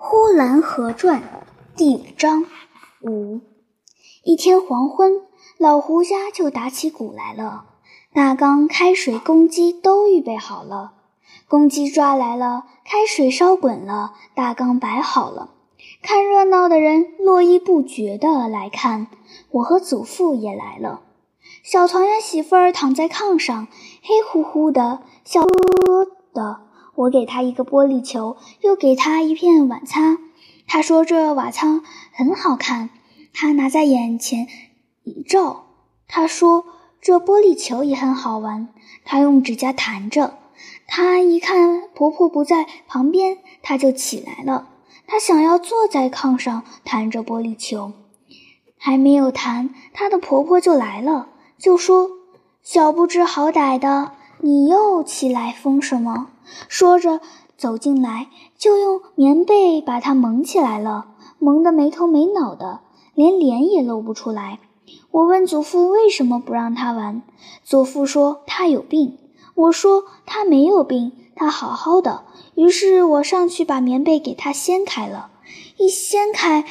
《呼兰河传》第五章五。一天黄昏，老胡家就打起鼓来了。大缸、开水、公鸡都预备好了。公鸡抓来了，开水烧滚了，大缸摆好了。看热闹的人络绎不绝地来看。我和祖父也来了。小团圆媳妇儿躺在炕上，黑乎乎的，笑呵呵的。我给他一个玻璃球，又给他一片瓦擦。他说这瓦仓很好看，他拿在眼前一照。他说这玻璃球也很好玩，他用指甲弹着。他一看婆婆不在旁边，他就起来了。他想要坐在炕上弹着玻璃球，还没有弹，他的婆婆就来了，就说：“小不知好歹的，你又起来疯什么？”说着，走进来就用棉被把他蒙起来了，蒙得没头没脑的，连脸也露不出来。我问祖父为什么不让他玩，祖父说他有病。我说他没有病，他好好的。于是我上去把棉被给他掀开了，一掀开，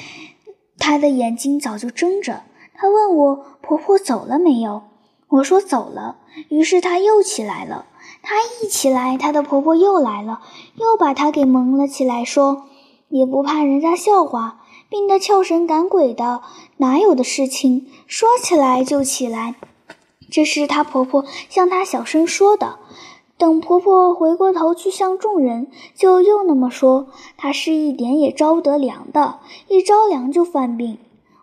他的眼睛早就睁着。他问我婆婆走了没有，我说走了。于是她又起来了。她一起来，她的婆婆又来了，又把她给蒙了起来，说：“也不怕人家笑话，病得翘神赶鬼的，哪有的事情？说起来就起来。”这是她婆婆向她小声说的。等婆婆回过头去向众人，就又那么说。她是一点也着不得凉的，一着凉就犯病。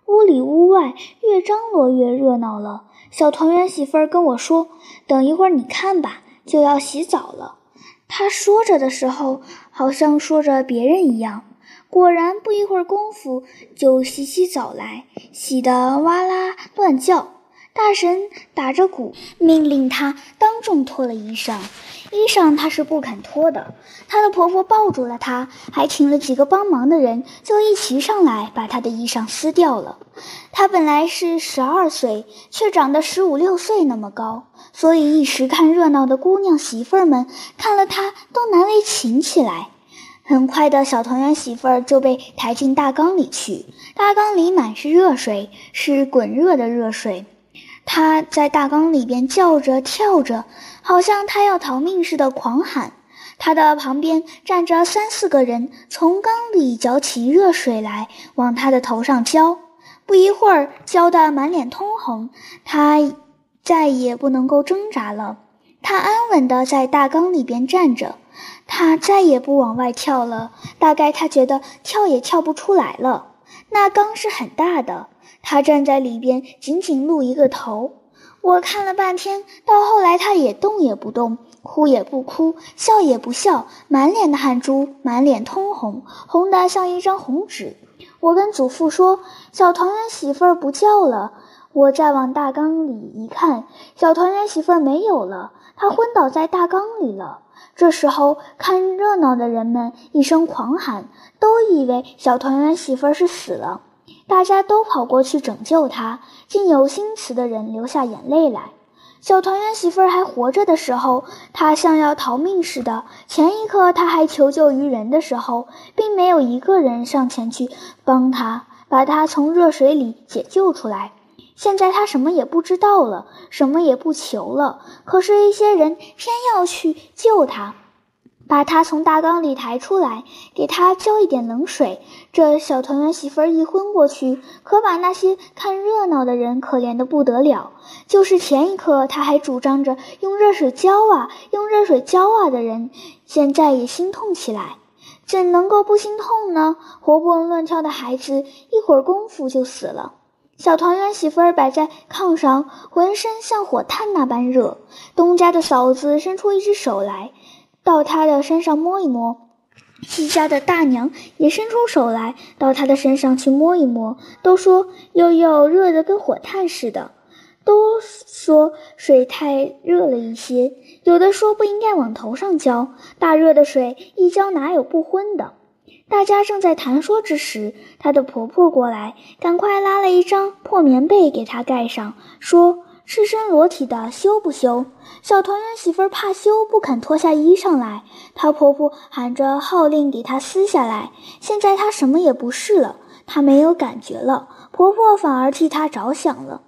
屋里屋外越张罗越热闹了。小团圆媳妇儿跟我说：“等一会儿你看吧。”就要洗澡了，她说着的时候，好像说着别人一样。果然，不一会儿功夫，就洗起澡来，洗得哇啦乱叫。大神打着鼓，命令他当众脱了衣裳。衣裳她是不肯脱的，她的婆婆抱住了她，还请了几个帮忙的人，就一齐上来把她的衣裳撕掉了。她本来是十二岁，却长得十五六岁那么高，所以一时看热闹的姑娘媳妇儿们看了她都难为情起来。很快的小团圆媳妇儿就被抬进大缸里去，大缸里满是热水，是滚热的热水。他在大缸里边叫着跳着。好像他要逃命似的狂喊，他的旁边站着三四个人，从缸里搅起热水来，往他的头上浇。不一会儿，浇得满脸通红，他再也不能够挣扎了。他安稳地在大缸里边站着，他再也不往外跳了。大概他觉得跳也跳不出来了。那缸是很大的，他站在里边，紧紧露一个头。我看了半天，到后来他也动也不动，哭也不哭，笑也不笑，满脸的汗珠，满脸通红，红得像一张红纸。我跟祖父说：“小团圆媳妇儿不叫了。”我再往大缸里一看，小团圆媳妇儿没有了，她昏倒在大缸里了。这时候，看热闹的人们一声狂喊，都以为小团圆媳妇儿是死了。大家都跑过去拯救他，竟有心慈的人流下眼泪来。小团圆媳妇儿还活着的时候，她像要逃命似的；前一刻她还求救于人的时候，并没有一个人上前去帮她，把她从热水里解救出来。现在她什么也不知道了，什么也不求了，可是，一些人偏要去救她。把他从大缸里抬出来，给他浇一点冷水。这小团圆媳妇儿一昏过去，可把那些看热闹的人可怜的不得了。就是前一刻他还主张着用热水浇啊，用热水浇啊的人，现在也心痛起来。怎能够不心痛呢？活蹦乱跳的孩子一会儿功夫就死了。小团圆媳妇儿摆在炕上，浑身像火炭那般热。东家的嫂子伸出一只手来。到他的身上摸一摸，西家的大娘也伸出手来，到他的身上去摸一摸，都说悠悠热得跟火炭似的，都说水太热了一些，有的说不应该往头上浇，大热的水一浇哪有不昏的？大家正在谈说之时，她的婆婆过来，赶快拉了一张破棉被给她盖上，说赤身裸体的羞不羞？小团圆媳妇怕羞，不肯脱下衣裳来。她婆婆喊着号令给她撕下来。现在她什么也不是了，她没有感觉了，婆婆反而替她着想了。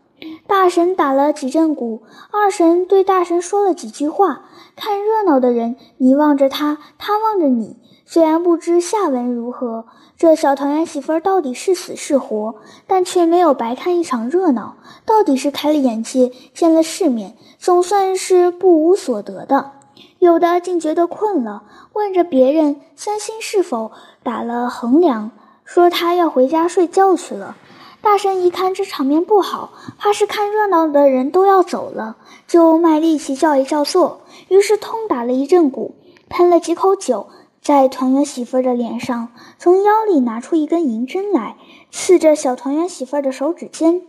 大神打了几阵鼓，二神对大神说了几句话。看热闹的人，你望着他，他望着你。虽然不知下文如何，这小团圆媳妇到底是死是活，但却没有白看一场热闹，到底是开了眼界，见了世面，总算是不无所得的。有的竟觉得困了，问着别人三星是否打了横梁，说他要回家睡觉去了。大神一看这场面不好，怕是看热闹的人都要走了，就卖力气叫一叫座，于是痛打了一阵鼓，喷了几口酒在团圆媳妇的脸上，从腰里拿出一根银针来，刺着小团圆媳妇的手指尖。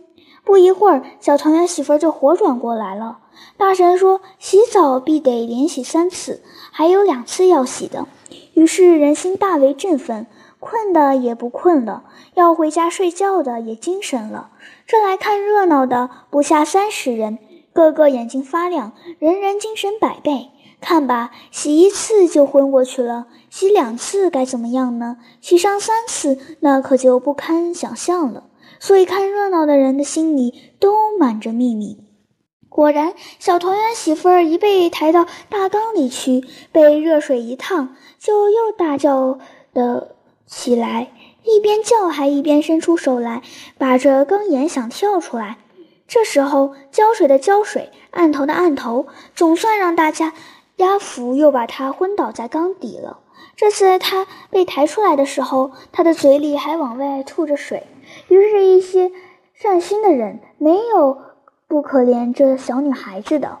不一会儿，小团圆媳妇就活转过来了。大神说：“洗澡必得连洗三次，还有两次要洗的。”于是人心大为振奋。困的也不困了，要回家睡觉的也精神了。这来看热闹的不下三十人，个个眼睛发亮，人人精神百倍。看吧，洗一次就昏过去了，洗两次该怎么样呢？洗上三次，那可就不堪想象了。所以看热闹的人的心里都满着秘密。果然，小团圆媳妇儿一被抬到大缸里去，被热水一烫，就又大叫的。起来，一边叫还一边伸出手来，把着缸沿想跳出来。这时候浇水的浇水，按头的按头，总算让大家压服，又把他昏倒在缸底了。这次他被抬出来的时候，他的嘴里还往外吐着水。于是，一些善心的人没有不可怜这小女孩子的。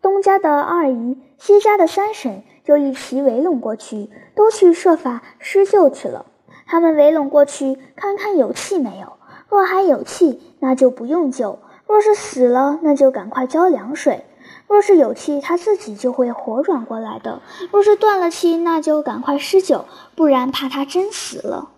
东家的二姨，西家的三婶就一齐围拢过去，都去设法施救去了。他们围拢过去，看看有气没有。若还有气，那就不用救；若是死了，那就赶快浇凉水。若是有气，他自己就会活转过来的；若是断了气，那就赶快施救，不然怕他真死了。